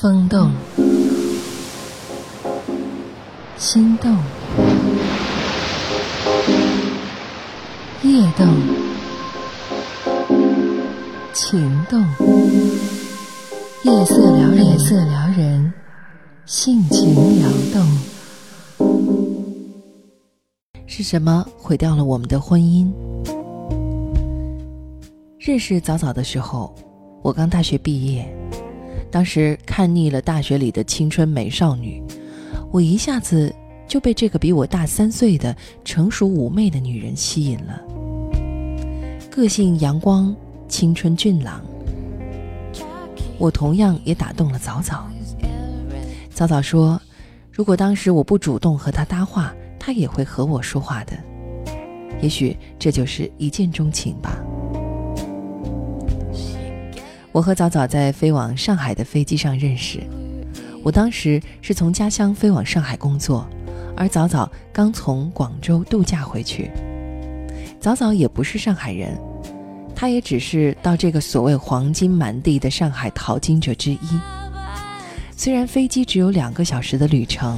风动，心动，夜动，情动，夜色撩人，夜色撩人，性情撩动。是什么毁掉了我们的婚姻？认识早早的时候，我刚大学毕业。当时看腻了大学里的青春美少女，我一下子就被这个比我大三岁的成熟妩媚的女人吸引了。个性阳光，青春俊朗，我同样也打动了早早。早早说，如果当时我不主动和他搭话，他也会和我说话的。也许这就是一见钟情吧。我和早早在飞往上海的飞机上认识，我当时是从家乡飞往上海工作，而早早刚从广州度假回去。早早也不是上海人，他也只是到这个所谓黄金满地的上海淘金者之一。虽然飞机只有两个小时的旅程，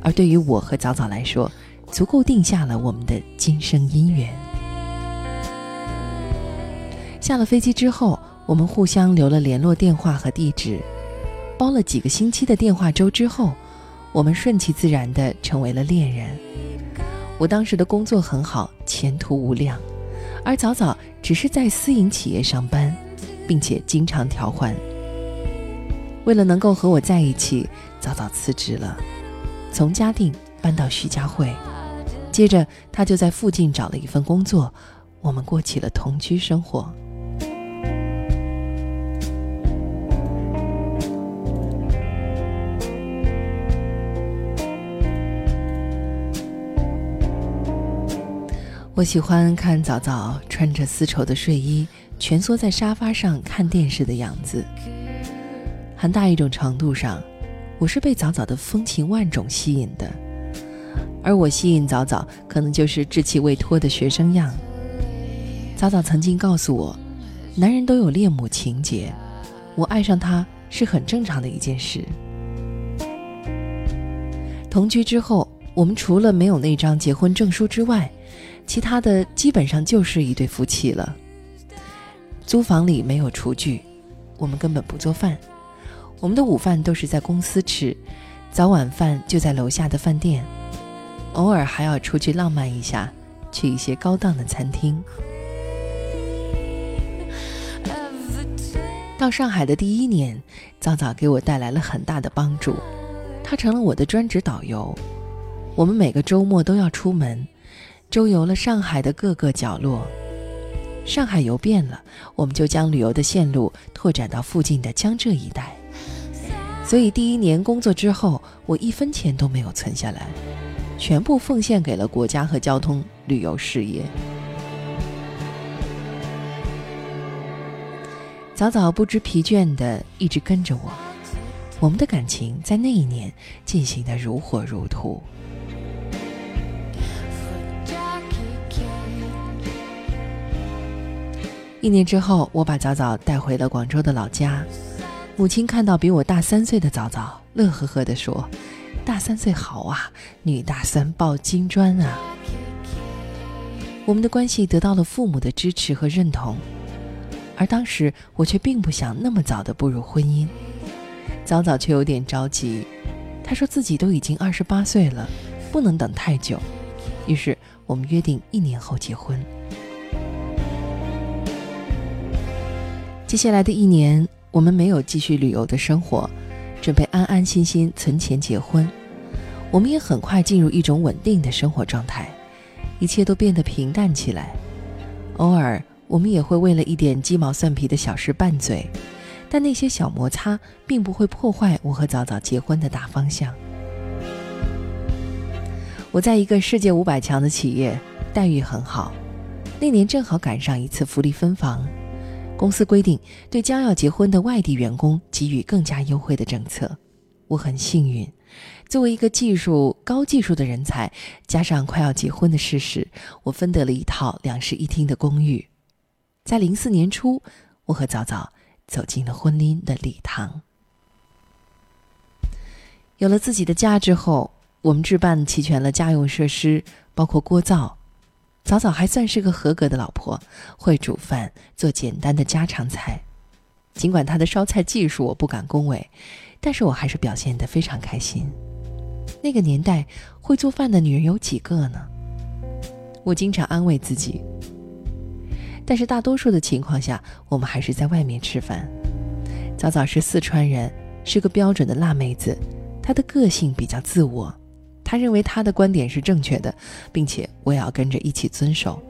而对于我和早早来说，足够定下了我们的今生姻缘。下了飞机之后。我们互相留了联络电话和地址，包了几个星期的电话粥之后，我们顺其自然地成为了恋人。我当时的工作很好，前途无量，而早早只是在私营企业上班，并且经常调换。为了能够和我在一起，早早辞职了，从嘉定搬到徐家汇，接着他就在附近找了一份工作，我们过起了同居生活。我喜欢看早早穿着丝绸的睡衣，蜷缩在沙发上看电视的样子。很大一种程度上，我是被早早的风情万种吸引的，而我吸引早早，可能就是稚气未脱的学生样。早早曾经告诉我，男人都有恋母情节，我爱上他是很正常的一件事。同居之后，我们除了没有那张结婚证书之外，其他的基本上就是一对夫妻了。租房里没有厨具，我们根本不做饭。我们的午饭都是在公司吃，早晚饭就在楼下的饭店，偶尔还要出去浪漫一下，去一些高档的餐厅。到上海的第一年，早早给我带来了很大的帮助，他成了我的专职导游。我们每个周末都要出门。周游了上海的各个角落，上海游遍了，我们就将旅游的线路拓展到附近的江浙一带。所以第一年工作之后，我一分钱都没有存下来，全部奉献给了国家和交通旅游事业。早早不知疲倦地一直跟着我，我们的感情在那一年进行的如火如荼。一年之后，我把早早带回了广州的老家。母亲看到比我大三岁的早早，乐呵呵地说：“大三岁好啊，女大三抱金砖啊。”我们的关系得到了父母的支持和认同，而当时我却并不想那么早的步入婚姻。早早却有点着急，他说自己都已经二十八岁了，不能等太久。于是我们约定一年后结婚。接下来的一年，我们没有继续旅游的生活，准备安安心心存钱结婚。我们也很快进入一种稳定的生活状态，一切都变得平淡起来。偶尔，我们也会为了一点鸡毛蒜皮的小事拌嘴，但那些小摩擦并不会破坏我和早早结婚的大方向。我在一个世界五百强的企业，待遇很好。那年正好赶上一次福利分房。公司规定对将要结婚的外地员工给予更加优惠的政策。我很幸运，作为一个技术高技术的人才，加上快要结婚的事实，我分得了一套两室一厅的公寓。在零四年初，我和早早走进了婚姻的礼堂。有了自己的家之后，我们置办齐全了家用设施，包括锅灶。早早还算是个合格的老婆，会煮饭，做简单的家常菜。尽管她的烧菜技术我不敢恭维，但是我还是表现得非常开心。那个年代会做饭的女人有几个呢？我经常安慰自己。但是大多数的情况下，我们还是在外面吃饭。早早是四川人，是个标准的辣妹子，她的个性比较自我。他认为他的观点是正确的，并且我也要跟着一起遵守。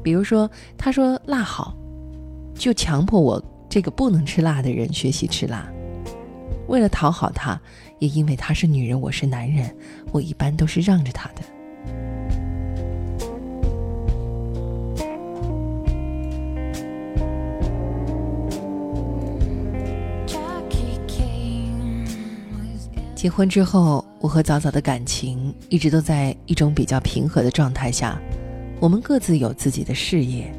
比如说，他说辣好，就强迫我这个不能吃辣的人学习吃辣。为了讨好他，也因为他是女人，我是男人，我一般都是让着他的。结婚之后。我和早早的感情一直都在一种比较平和的状态下，我们各自有自己的事业。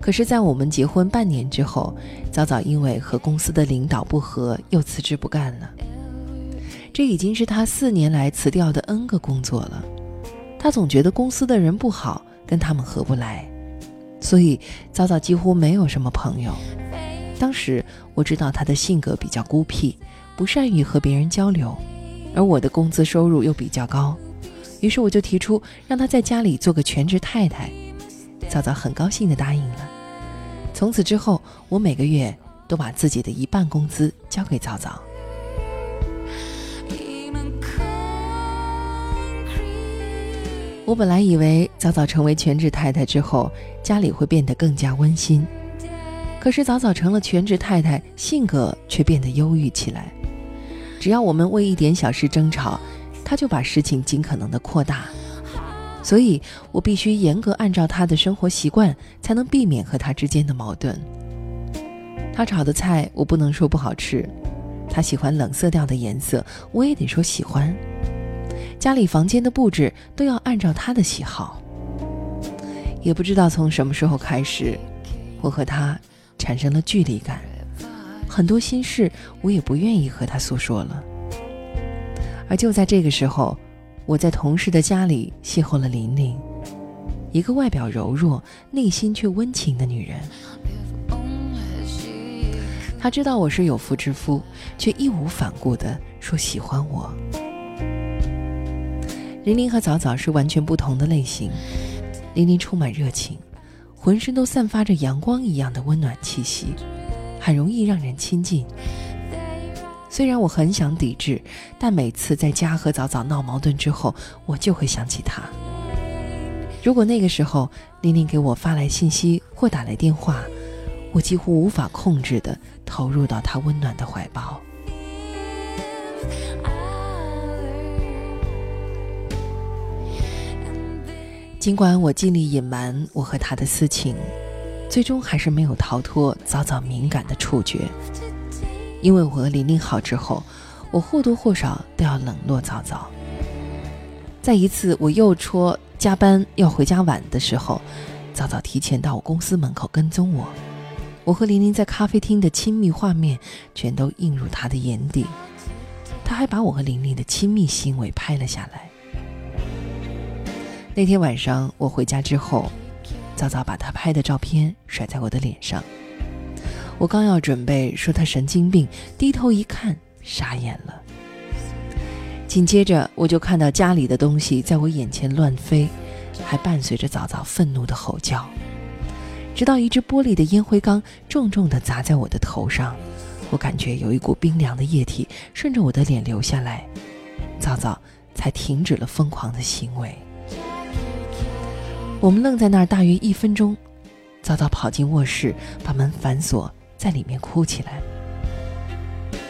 可是，在我们结婚半年之后，早早因为和公司的领导不和，又辞职不干了。这已经是他四年来辞掉的 N 个工作了。他总觉得公司的人不好，跟他们合不来，所以早早几乎没有什么朋友。当时我知道他的性格比较孤僻，不善于和别人交流。而我的工资收入又比较高，于是我就提出让他在家里做个全职太太。早早很高兴地答应了。从此之后，我每个月都把自己的一半工资交给早早。我本来以为早早成为全职太太之后，家里会变得更加温馨，可是早早成了全职太太，性格却变得忧郁起来。只要我们为一点小事争吵，他就把事情尽可能的扩大，所以我必须严格按照他的生活习惯，才能避免和他之间的矛盾。他炒的菜我不能说不好吃，他喜欢冷色调的颜色，我也得说喜欢。家里房间的布置都要按照他的喜好。也不知道从什么时候开始，我和他产生了距离感。很多心事，我也不愿意和他诉说了。而就在这个时候，我在同事的家里邂逅了琳琳，一个外表柔弱、内心却温情的女人。她知道我是有妇之夫，却义无反顾地说喜欢我。琳琳和早早是完全不同的类型，琳琳充满热情，浑身都散发着阳光一样的温暖气息。很容易让人亲近。虽然我很想抵制，但每次在家和早早闹矛盾之后，我就会想起他。如果那个时候玲玲给我发来信息或打来电话，我几乎无法控制的投入到她温暖的怀抱。尽管我尽力隐瞒我和他的私情。最终还是没有逃脱早早敏感的触觉，因为我和琳琳好之后，我或多或少都要冷落早早。在一次我又戳加班要回家晚的时候，早早提前到我公司门口跟踪我，我和琳琳在咖啡厅的亲密画面全都映入他的眼底，他还把我和琳琳的亲密行为拍了下来。那天晚上我回家之后。早早把他拍的照片甩在我的脸上，我刚要准备说他神经病，低头一看，傻眼了。紧接着我就看到家里的东西在我眼前乱飞，还伴随着早早愤怒的吼叫，直到一只玻璃的烟灰缸重重地砸在我的头上，我感觉有一股冰凉的液体顺着我的脸流下来，早早才停止了疯狂的行为。我们愣在那儿大约一分钟，早早跑进卧室，把门反锁，在里面哭起来。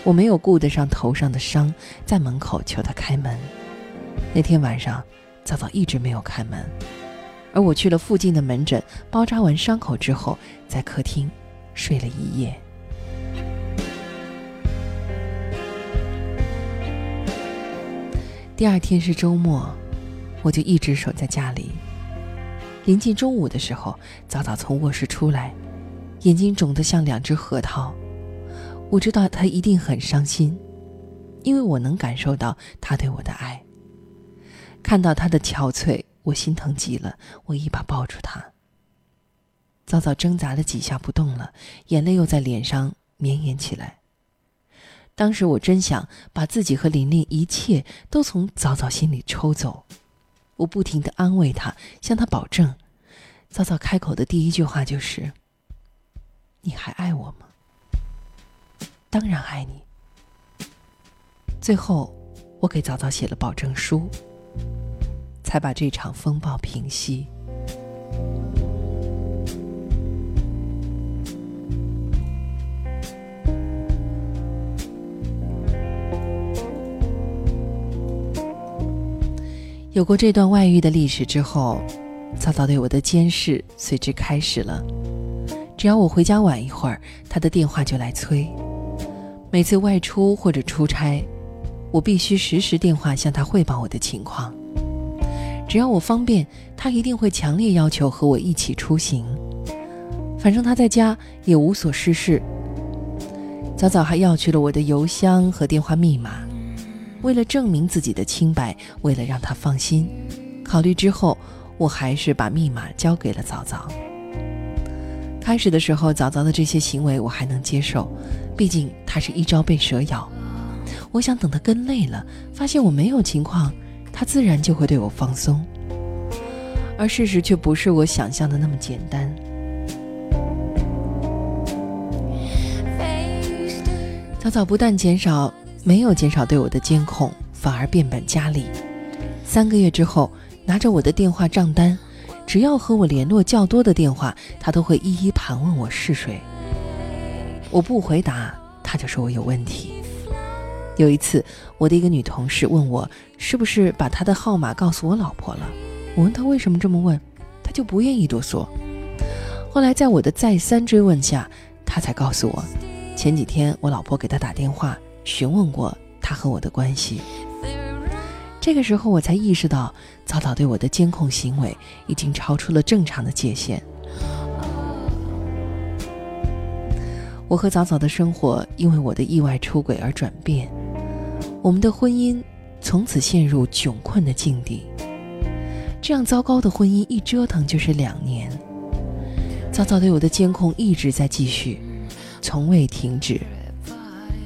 我没有顾得上头上的伤，在门口求他开门。那天晚上，早早一直没有开门，而我去了附近的门诊，包扎完伤口之后，在客厅睡了一夜。第二天是周末，我就一直守在家里。临近中午的时候，早早从卧室出来，眼睛肿得像两只核桃。我知道他一定很伤心，因为我能感受到他对我的爱。看到他的憔悴，我心疼极了，我一把抱住他。早早挣扎了几下不动了，眼泪又在脸上绵延起来。当时我真想把自己和琳琳一切都从早早心里抽走，我不停的安慰他，向他保证。早早开口的第一句话就是：“你还爱我吗？”当然爱你。最后，我给早早写了保证书，才把这场风暴平息。有过这段外遇的历史之后，早早对我的监视随之开始了。只要我回家晚一会儿，他的电话就来催。每次外出或者出差，我必须实时电话向他汇报我的情况。只要我方便，他一定会强烈要求和我一起出行。反正他在家也无所事事。早早还要去了我的邮箱和电话密码。为了证明自己的清白，为了让他放心，考虑之后，我还是把密码交给了早早。开始的时候，早早的这些行为我还能接受，毕竟他是一朝被蛇咬。我想等他跟累了，发现我没有情况，他自然就会对我放松。而事实却不是我想象的那么简单。早早不但减少，没有减少对我的监控，反而变本加厉。三个月之后，拿着我的电话账单。只要和我联络较多的电话，他都会一一盘问我是谁。我不回答，他就说我有问题。有一次，我的一个女同事问我是不是把他的号码告诉我老婆了。我问他为什么这么问，他就不愿意多说。后来在我的再三追问下，他才告诉我，前几天我老婆给他打电话询问过他和我的关系。这个时候，我才意识到，早早对我的监控行为已经超出了正常的界限。我和早早的生活因为我的意外出轨而转变，我们的婚姻从此陷入窘困的境地。这样糟糕的婚姻一折腾就是两年。早早对我的监控一直在继续，从未停止。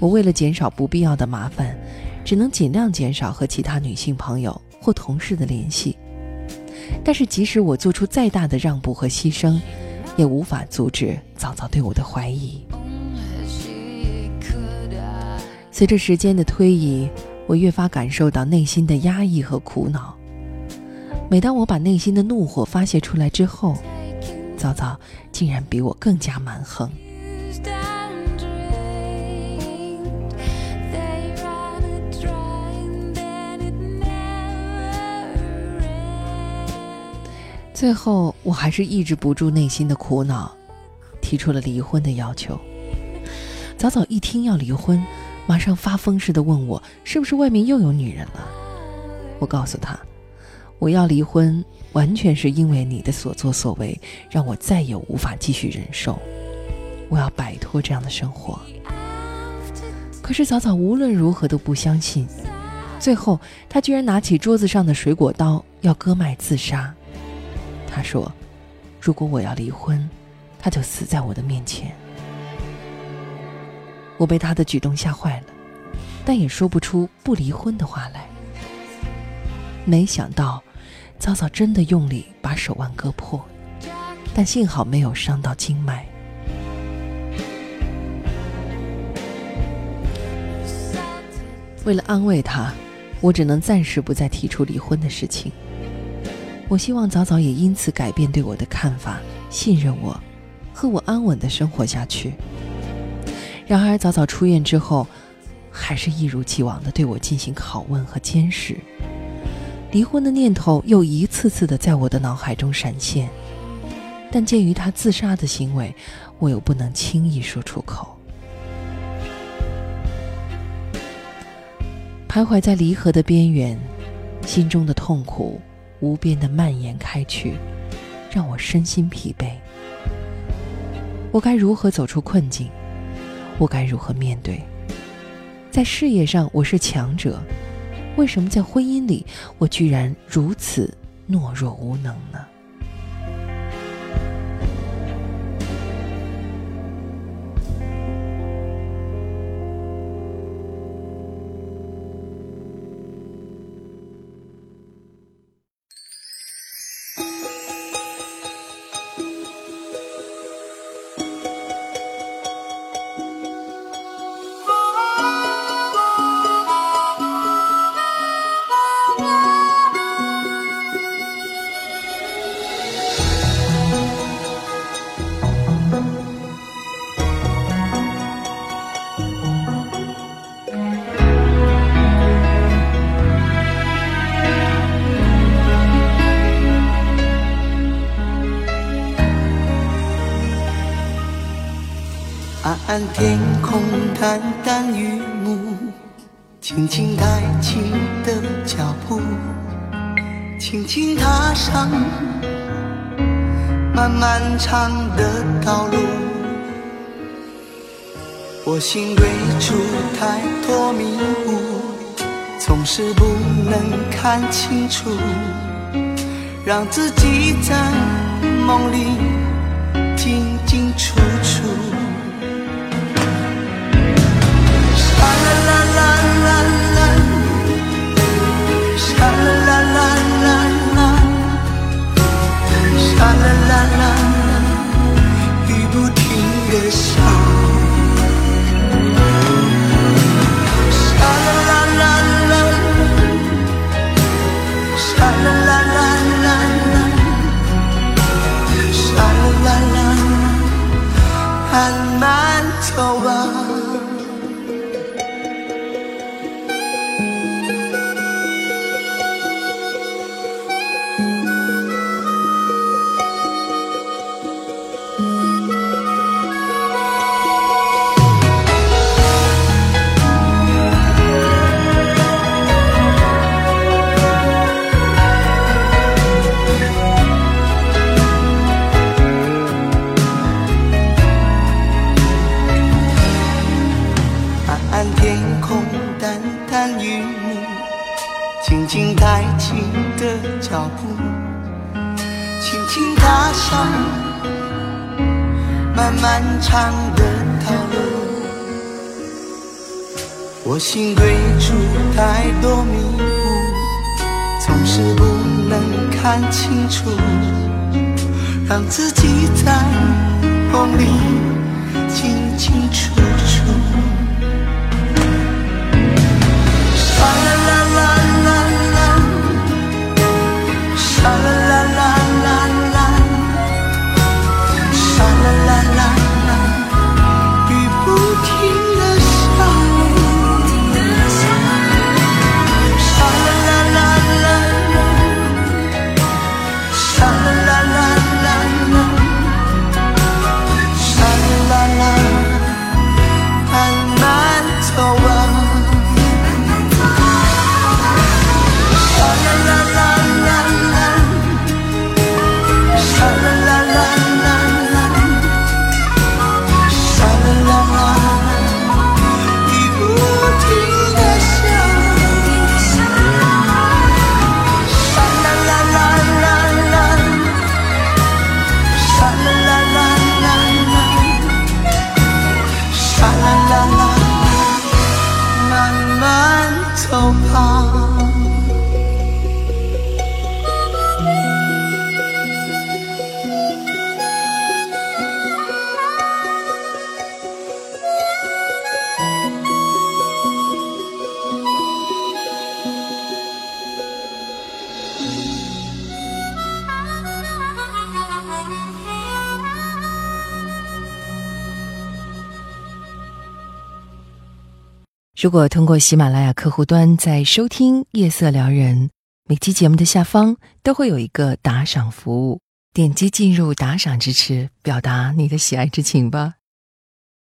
我为了减少不必要的麻烦。只能尽量减少和其他女性朋友或同事的联系，但是即使我做出再大的让步和牺牲，也无法阻止早早对我的怀疑。随着时间的推移，我越发感受到内心的压抑和苦恼。每当我把内心的怒火发泄出来之后，早早竟然比我更加蛮横。最后，我还是抑制不住内心的苦恼，提出了离婚的要求。早早一听要离婚，马上发疯似的问我是不是外面又有女人了。我告诉他，我要离婚，完全是因为你的所作所为，让我再也无法继续忍受。我要摆脱这样的生活。可是早早无论如何都不相信，最后他居然拿起桌子上的水果刀要割脉自杀。他说：“如果我要离婚，他就死在我的面前。”我被他的举动吓坏了，但也说不出不离婚的话来。没想到，早早真的用力把手腕割破，但幸好没有伤到经脉。为了安慰他，我只能暂时不再提出离婚的事情。我希望早早也因此改变对我的看法，信任我，和我安稳的生活下去。然而早早出院之后，还是一如既往的对我进行拷问和监视。离婚的念头又一次次的在我的脑海中闪现，但鉴于他自杀的行为，我又不能轻易说出口。徘徊在离合的边缘，心中的痛苦。无边的蔓延开去，让我身心疲惫。我该如何走出困境？我该如何面对？在事业上我是强者，为什么在婚姻里我居然如此懦弱无能呢？看天空，淡淡雨幕，轻轻带起的脚步，轻轻踏上漫漫长的道路。我心归处太多迷雾，总是不能看清楚，让自己在梦里进进出出。啦啦啦啦啦啦啦啦啦啦啦啦啦啦啦啦雨不停的下心对出太多迷雾，总是不能看清楚，让自己在梦里清清楚楚。如果通过喜马拉雅客户端在收听《夜色撩人》，每期节目的下方都会有一个打赏服务，点击进入打赏支持，表达你的喜爱之情吧。